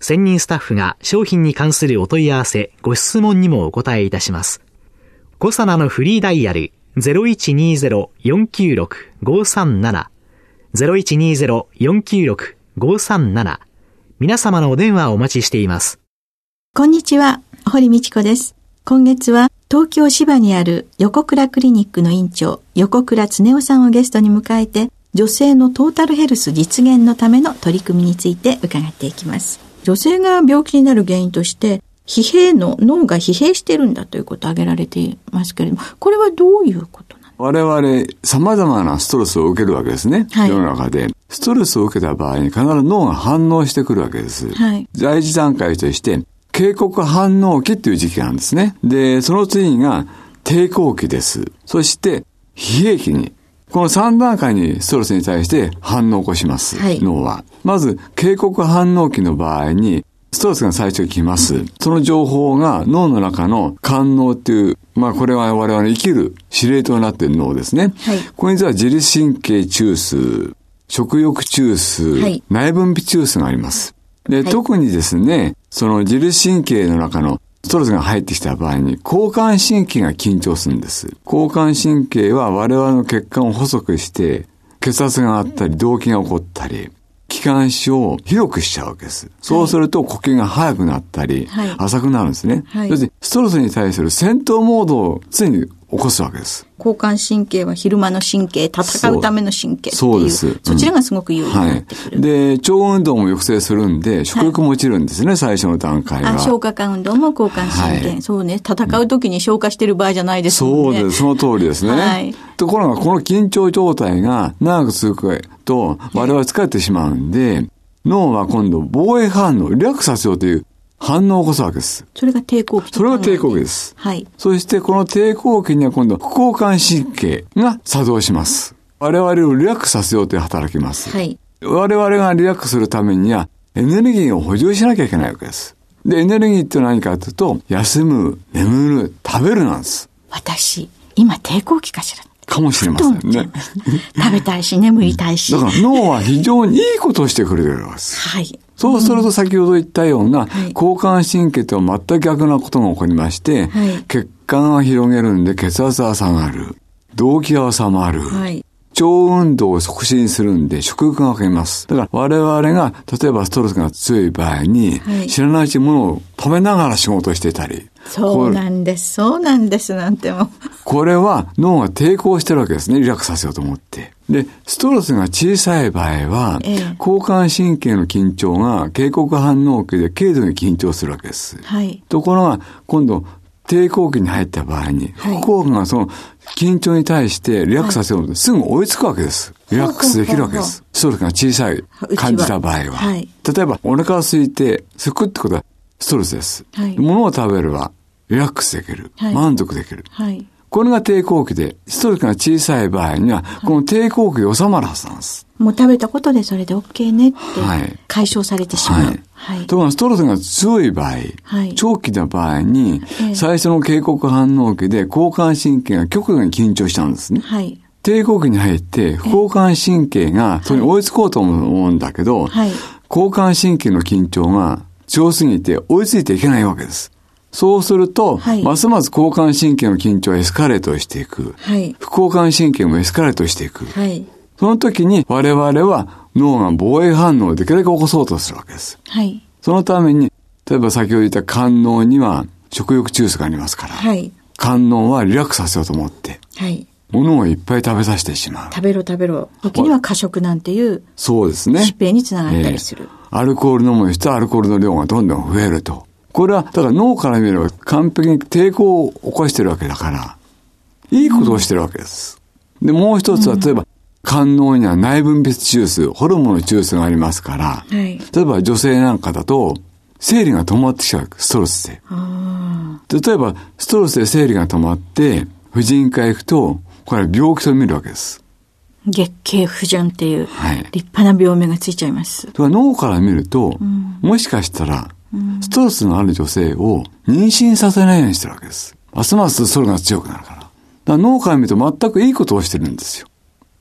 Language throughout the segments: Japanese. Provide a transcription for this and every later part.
専任スタッフが商品に関するお問い合わせ、ご質問にもお答えいたします。コサナのフリーダイヤル0120-496-537 0120-496-537皆様のお電話をお待ちしています。こんにちは、堀道子です。今月は東京芝にある横倉クリニックの院長、横倉恒夫さんをゲストに迎えて、女性のトータルヘルス実現のための取り組みについて伺っていきます。女性が病気になる原因として、疲弊の脳が疲弊してるんだということを挙げられていますけれども、これはどういうこと我々、様々なストレスを受けるわけですね。はい、世の中で。ストレスを受けた場合に必ず脳が反応してくるわけです。はい、第一段階として、警告反応期っていう時期なんですね。で、その次が抵抗期です。そして、疲弊期に。この3段階にストレスに対して反応を起こします。はい、脳は。まず、警告反応期の場合に、ストレスが最初に来ます。その情報が脳の中の感脳っていう、まあこれは我々の生きる司令塔になっている脳ですね。はい、これには自律神経中枢、食欲中枢、はい、内分泌中枢があります。で、はい、特にですね、その自律神経の中のストレスが入ってきた場合に、交感神経が緊張するんです。交感神経は我々の血管を細くして、血圧があったり、動悸が起こったり、気管支を広くしちゃうわけです。そうすると呼吸が速くなったり、はい、浅くなるんですね。はい、そしてストレスに対する戦闘モードを常に起こすわけです。交感神経は昼間の神経、戦うための神経そうです。そちらがすごく有利になってくる。はい、で、腸運動も抑制するんで、食欲も落ちるんですね、はい、最初の段階は。消化管運動も交感神経。はい、そうね。戦う時に消化してる場合じゃないですもんね。そうです。その通りですね。はい。ところが、この緊張状態が長く続くと、我々疲れてしまうんで、脳は今度防衛反応、リラックスさせようという反応を起こすわけです。それが抵抗期それが抵抗期です。はい。そしてこの抵抗期には今度、副交感神経が作動します。我々をリラックスさせようという働きます。はい。我々がリラックスするためには、エネルギーを補充しなきゃいけないわけです。で、エネルギーって何かというと、休む、眠る、食べるなんです。私、今抵抗期かしらかもしれませんね。食べたいし、眠りたいし。だから脳は非常にいいことをしてくれるわけです。はい。そうすると先ほど言ったような、交感神経と全く逆なことが起こりまして、はい、血管が広げるんで血圧が下がる。動悸が収まる。はい、腸運動を促進するんで食欲が増えます。だから我々が例えばストレスが強い場合に、はい、知らないうちにものを食べながら仕事をしてたり。そうなんです。そうなんですなんても。これは脳が抵抗してるわけですね。リラックスさせようと思って。で、ストレスが小さい場合は、ええ、交感神経の緊張が警告反応期で軽度に緊張するわけです。はい、ところが、今度、抵抗期に入った場合に、副交感がその緊張に対してリラックスさせようと、すぐ追いつくわけです。リラックスできるわけです。ストレスが小さい感じた場合は。はい、例えば、お腹が空いて、すくってことはストレスです。はい、物を食べればリラックスできる。はい、満足できる。はいこれが抵抗期で、ストレスが小さい場合には、この抵抗期で収まるはずなんです。もう食べたことでそれで OK ねって、解消されてしまう。はい。はい、ところがストレスが強い場合、はい、長期な場合に、最初の警告反応期で交感神経が極度に緊張しちゃうんですね。はい。抵抗期に入って、副交感神経がそれに追いつこうと思うんだけど、はい、交感神経の緊張が強すぎて追いついていけないわけです。そうすると、はい、ますます交感神経の緊張はエスカレートしていく。はい、副交感神経もエスカレートしていく。はい、その時に我々は脳が防衛反応をできるだけ起こそうとするわけです。はい、そのために、例えば先ほど言った肝脳には食欲中枢がありますから。はい、観音はリラックスさせようと思って。はい。物をいっぱい食べさせてしまう。食べろ食べろ。時には過食なんていう。そうですね。疾病につながったりする、えー、アルコール飲む人はアルコールの量がどんどん増えると。これは、だから脳から見れば完璧に抵抗を起こしてるわけだから、いいことをしてるわけです。で、もう一つは、例えば、肝脳には内分泌中枢、ホルモンの中枢がありますから、はい、例えば女性なんかだと、生理が止まってきちゃう、ストレスで。例えば、ストレスで生理が止まって、婦人科へ行くと、これは病気と見るわけです。月経不順っていう、立派な病名がついちゃいます。はい、脳から見ると、うん、もしかしたら、ストレスのある女性を妊娠させないようにしてるわけです。ますますそれが強くなるから。だから脳から見ると全くいいことをしてるんですよ。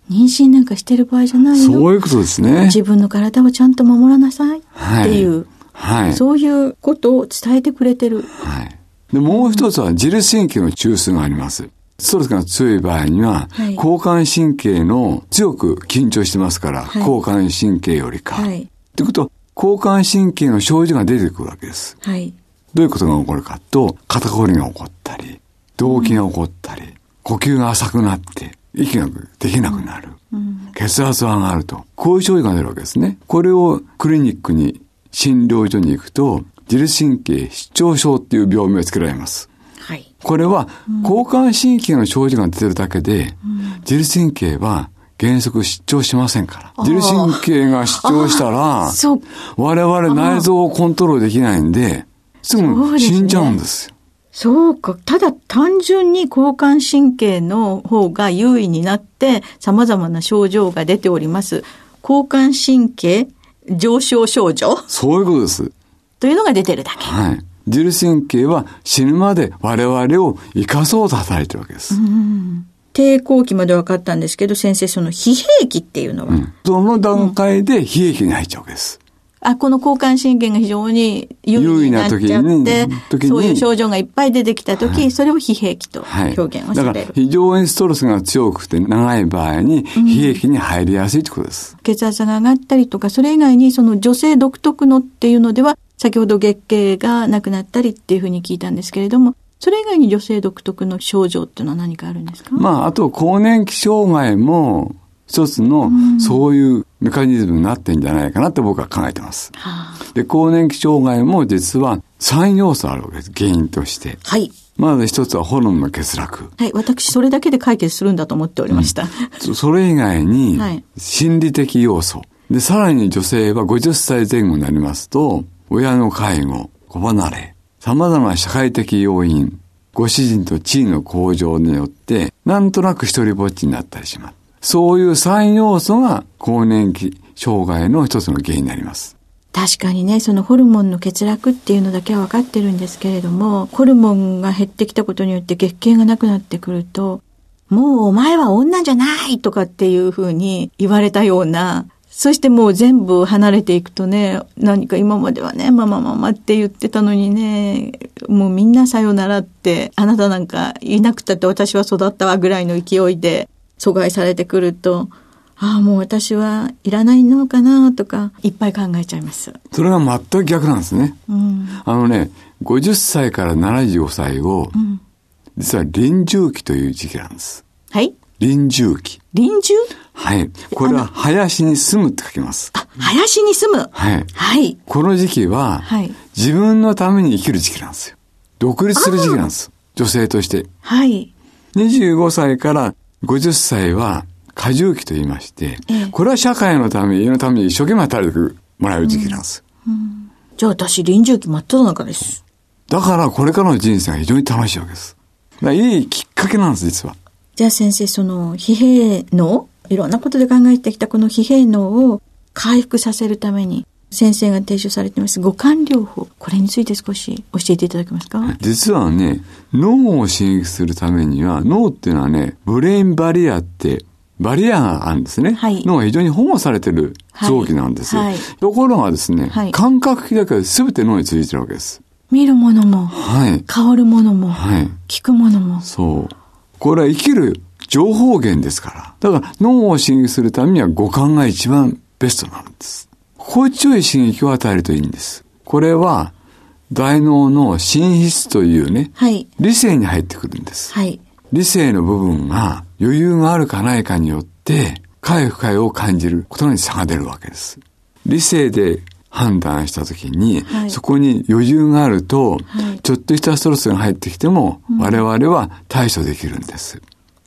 妊娠なんかしてる場合じゃないよ。そういうことですね。自分の体をちゃんと守らなさいっていう、はい、はい、そういうことを伝えてくれてる。はい。で、もう一つは自律神経の中枢があります。ストレスが強い場合には、はい、交感神経の強く緊張してますから、はい、交感神経よりか。はい。ということは、交感神経の症状が出てくるわけです。はい。どういうことが起こるかと、肩こりが起こったり、動悸が起こったり、うん、呼吸が浅くなって、息ができなくなる。うん、血圧が上がると。こういう症状が出るわけですね。これをクリニックに、診療所に行くと、自律神経失調症っていう病名をつけられます。はい。これは、交感神経の症状が出てるだけで、うん、自律神経は原則失調しませんから。自律神経が失調したら、我々内臓をコントロールできないんで、すぐ死んじゃうんですよ。そうか。ただ単純に交感神経の方が優位になって様々な症状が出ております。交感神経上昇症状？そういうことです。というのが出てるだけ。はい。自律神経は死ぬまで我々を生かそうと働いてるわけです。うん抵抗期まで分かったんですけど、先生、その疲弊期っていうのは、うん、その段階で疲弊期に入っちゃうわけです。あ、この交感神経が非常に優位になっちゃって、そういう症状がいっぱい出てきた時、はい、それを疲弊期と表現をされる、はい、だから非常にストレスが強くて長い場合に疲弊期に入りやすいってことです、うん、血圧が上がったりとか、それ以外にその女性独特のっていうのでは、先ほど月経がなくなったりっていうふうに聞いたんですけれども、それ以外に女性独特の症状っていうのは何かあるんですか？まあ、あと更年期障害も一つのそういうメカニズムになってんじゃないかなって僕は考えてます。で、更年期障害も実は3要素あるわけです。原因として。はい。まず一つはホルモンの欠落。はい。私、それだけで解決するんだと思っておりました。うん、それ以外に、心理的要素。で、さらに女性は50歳前後になりますと、親の介護、子離れ、様々な社会的要因、ご主人と地位の向上によって、なんとなく一人ぼっちになったりします。そういう3要素が更年期障害の一つの原因になります。確かにね、そのホルモンの欠落っていうのだけは分かってるんですけれども、ホルモンが減ってきたことによって月経がなくなってくると、もうお前は女じゃないとかっていうふうに言われたような、そしてもう全部離れていくとね、何か今まではね、ママママって言ってたのにね、もうみんなさよならって、あなたなんかいなくたって私は育ったわぐらいの勢いで阻害されてくると、ああ、もう私はいらないのかなとか、いっぱい考えちゃいます。それが全く逆なんですね。うん、あのね、50歳から75歳を、うん、実は臨終期という時期なんです。はい臨終期。臨終？はい。これは、林に住むって書きます。あ、林に住む？はい。はい。この時期は、はい、自分のために生きる時期なんですよ。独立する時期なんです。女性として。はい。25歳から50歳は、過重期と言いまして、ええ、これは社会のため、家のために一生懸命働いてもらう時期なんです。うんうん、じゃあ私、臨終期真っ只中です。だからこれからの人生が非常に楽しいわけです。いいきっかけなんです、実は。じゃあ先生、その疲弊脳いろんなことで考えてきたこの疲弊脳を回復させるために、先生が提唱されています五感療法。これについて少し教えていただけますか？実はね、脳を刺激するためには、脳っていうのはね、ブレインバリアって、バリアがあるんですね。はい、脳が非常に保護されてる臓器なんですよ。はいはい、ところがですね、感覚器だけは全て脳についてるわけです。見るものも、はい、香るものも、はい、聞くものも。そう。これは生きる情報源ですから。だから脳を刺激するためには五感が一番ベストなんです。心地よい刺激を与えるといいんです。これは大脳の心室というね、はい、理性に入ってくるんです。はい、理性の部分が余裕があるかないかによって、快不快を感じることに差が出るわけです。理性で判断したときに、はい、そこに余裕があると、はい、ちょっとしたストレスが入ってきても、うん、我々は対処できるんです。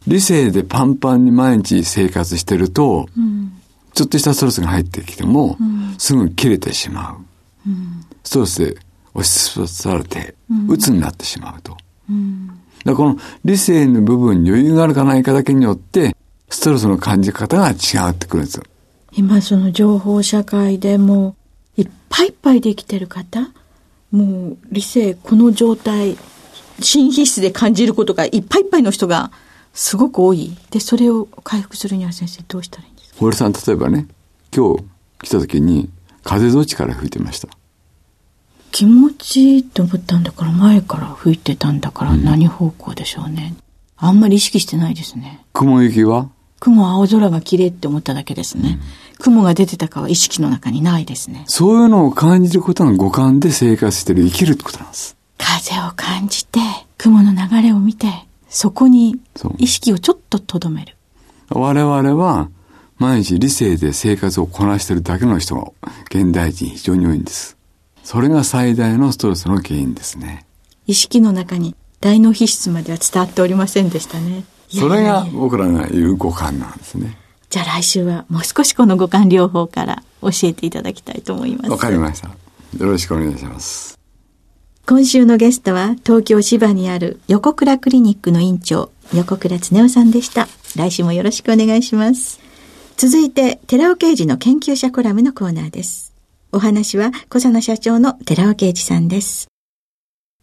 理性でパンパンに毎日生活してると、うん、ちょっとしたストレスが入ってきても、うん、すぐ切れてしまう。ストレスで押しつぶされて、鬱になってしまうと。だこの理性の部分に余裕があるかないかだけによって、ストレスの感じ方が違ってくるんですよ。今その情報社会でもいっぱいいっぱいできてる方、もう理性、この状態、心皮質で感じることがいっぱいいっぱいの人がすごく多い。で、それを回復するには先生どうしたらいい？んですか堀さん、例えばね、今日来た時に風どっちから吹いてました気持ちいいと思ったんだから前から吹いてたんだから何方向でしょうね。うん、あんまり意識してないですね。雲行きは？雲青空が綺麗って思っただけですね。うん、雲が出てたかは意識の中にないですね。そういうのを感じることが五感で生活してる生きるってことなんです。風を感じて、雲の流れを見て、そこに意識をちょっと留める。我々は毎日理性で生活をこなしてるだけの人が現代人非常に多いんです。それが最大のストレスの原因ですね。意識の中に大脳皮質までは伝わっておりませんでしたね。それが僕らが言う五感なんですね。じゃあ来週はもう少しこの五感療法から教えていただきたいと思います。わかりました。よろしくお願いします。今週のゲストは東京芝にある横倉クリニックの院長横倉恒夫さんでした。来週もよろしくお願いします。続いて寺尾刑事の研究者コラムのコーナーです。お話は小佐野社長の寺尾啓二さんです。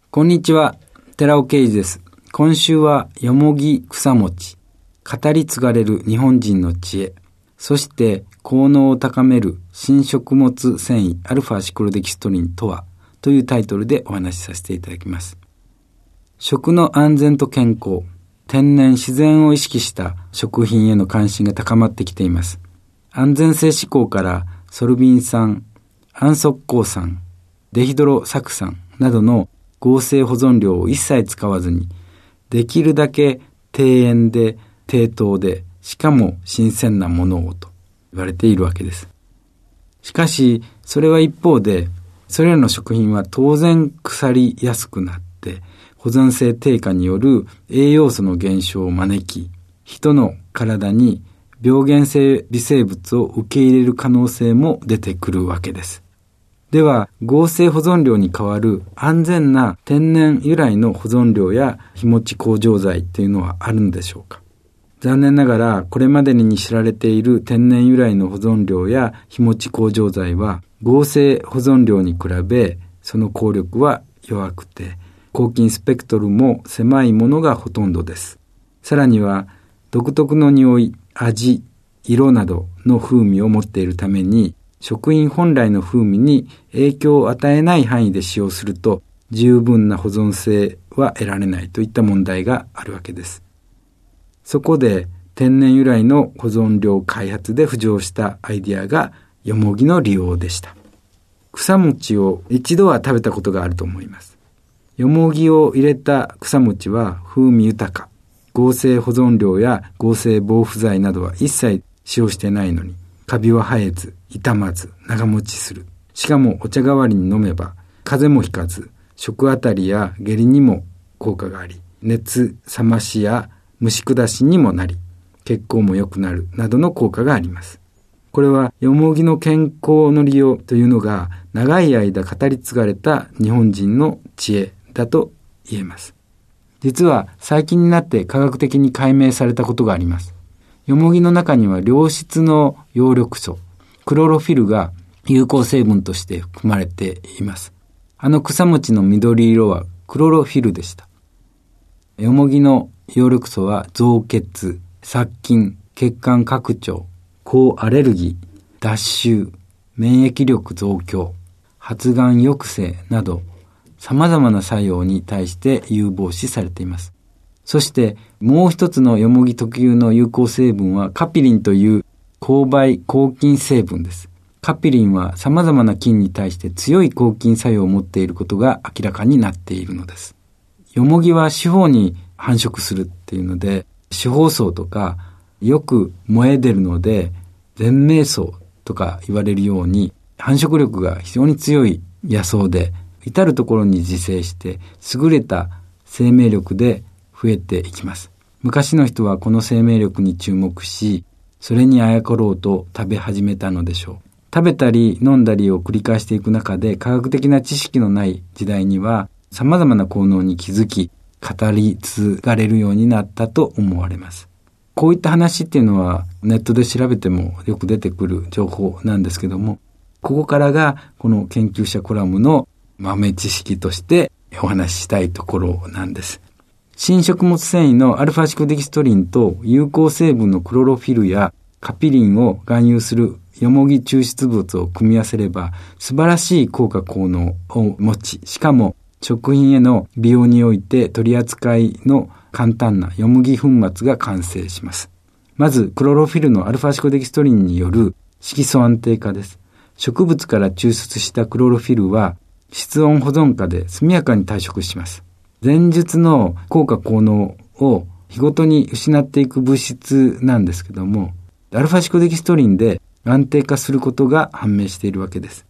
こんにちは、寺尾啓二です。今週はよもぎ草餅、語り継がれる日本人の知恵、そして効能を高める新食物繊維アルファシクロデキストリンとはというタイトルでお話しさせていただきます。食の安全と健康、天然自然を意識した食品への関心が高まってきています。安全性志向からソルビン酸、安息鉱酸、デヒドロ酢酸などの合成保存料を一切使わずにできるだけ低塩で低糖で、しかも新鮮なものをと言われているわけです。しかし、それは一方で、それらの食品は当然腐りやすくなって、保存性低下による栄養素の減少を招き、人の体に病原性微生物を受け入れる可能性も出てくるわけです。では、合成保存料に代わる安全な天然由来の保存料や日持ち工場剤というのはあるんでしょうか残念ながら、これまでに知られている天然由来の保存料や日持ち工場剤は、合成保存料に比べ、その効力は弱くて、抗菌スペクトルも狭いものがほとんどです。さらには、独特の匂い、味、色などの風味を持っているために、食品本来の風味に影響を与えない範囲で使用すると十分な保存性は得られないといった問題があるわけです。そこで天然由来の保存料開発で浮上したアイディアがよもぎの利用でした。草餅を一度は食べたことがあると思います。よもぎを入れた草餅は風味豊か。合成保存料や合成防腐剤などは一切使用してないのにカビは生えず、傷まず、長持ちする。しかもお茶代わりに飲めば、風邪もひかず、食あたりや下痢にも効果があり、熱冷ましや蒸し下しにもなり、血行も良くなるなどの効果があります。これは、よもぎの健康の利用というのが長い間語り継がれた日本人の知恵だと言えます。実は最近になって科学的に解明されたことがあります。よもぎの中には良質の葉緑素、クロロフィルが有効成分として含まれています。あの草餅の緑色はクロロフィルでした。よもぎの葉緑素は増血、殺菌、血管拡張、抗アレルギー、脱臭、免疫力増強、発がん抑制など様々な作用に対して有望視されています。そしてもう一つのよもぎ特有の有効成分はカピリンという勾配抗菌成分です。カピリンは様々な菌に対して強い抗菌作用を持っていることが明らかになっているのです。ヨモギは四方に繁殖するっていうので、四方層とかよく燃え出るので、全命層とか言われるように繁殖力が非常に強い野草で、至るところに自生して優れた生命力で増えていきます。昔の人はこの生命力に注目し、それにあやかろうと食べ始めたのでしょう。食べたり飲んだりを繰り返していく中で科学的な知識のない時代には様々な効能に気づき、語り継がれるようになったと思われます。こういった話っていうのはネットで調べてもよく出てくる情報なんですけども、ここからがこの研究者コラムの豆知識としてお話ししたいところなんです。新食物繊維のアルファシコデキストリンと有効成分のクロロフィルやカピリンを含有するよもぎ抽出物を組み合わせれば素晴らしい効果効能を持ち、しかも食品への美容において取り扱いの簡単なよもぎ粉末が完成します。まず、クロロフィルのアルファシコデキストリンによる色素安定化です。植物から抽出したクロロフィルは室温保存下で速やかに退色します。前述の効果効能を日ごとに失っていく物質なんですけども、アルファシコデキストリンで安定化することが判明しているわけです。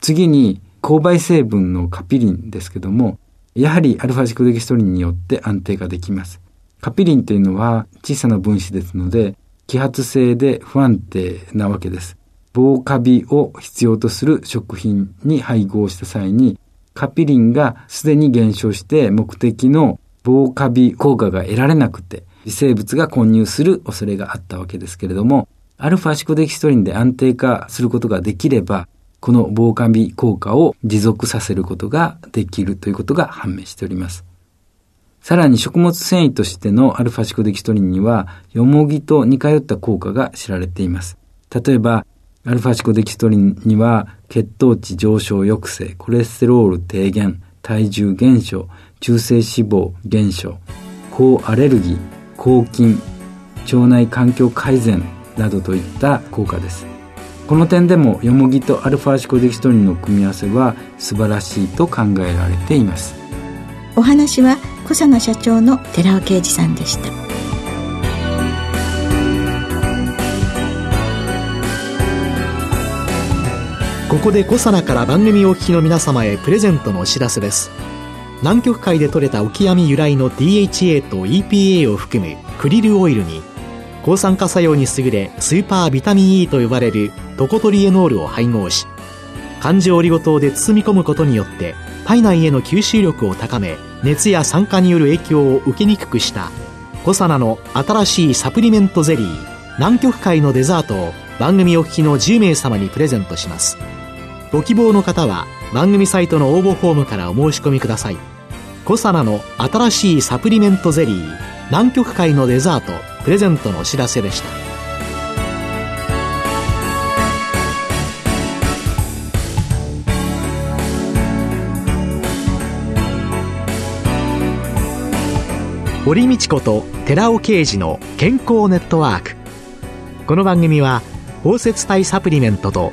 次に、勾配成分のカピリンですけども、やはりアルファシコデキストリンによって安定化できます。カピリンというのは小さな分子ですので、揮発性で不安定なわけです。防カビを必要とする食品に配合した際に、カピリンがすでに減少して目的の防カビ効果が得られなくて、微生物が混入する恐れがあったわけですけれども、アルファシコデキストリンで安定化することができれば、この防カビ効果を持続させることができるということが判明しております。さらに食物繊維としてのアルファシコデキストリンには、よもぎと似通った効果が知られています。例えば、アルファシコデキストリンには血糖値上昇抑制、コレステロール低減、体重減少、中性脂肪減少、抗アレルギー、抗菌、腸内環境改善などといった効果です。この点でもヨモギとアルファシコデキストリンの組み合わせは素晴らしいと考えられています。お話は小佐奈社長の寺尾啓二さんでした。ここでコサナから番組お聞きの皆様へプレゼントのお知らせです。南極海で採れたオキアミ由来の DHA と EPA を含むクリルオイルに抗酸化作用に優れスーパービタミン E と呼ばれるトコトリエノールを配合し環状オリゴ糖で包み込むことによって体内への吸収力を高め熱や酸化による影響を受けにくくしたコサナの新しいサプリメントゼリー南極海のデザートを番組お聞きの10名様にプレゼントします。ご希望の方は番組サイトの応募フォームからお申し込みください。コサナの新しいサプリメントゼリー南極海のデザートプレゼントのお知らせでした。堀道子と寺尾啓二の健康ネットワーク。この番組は包摂体サプリメントと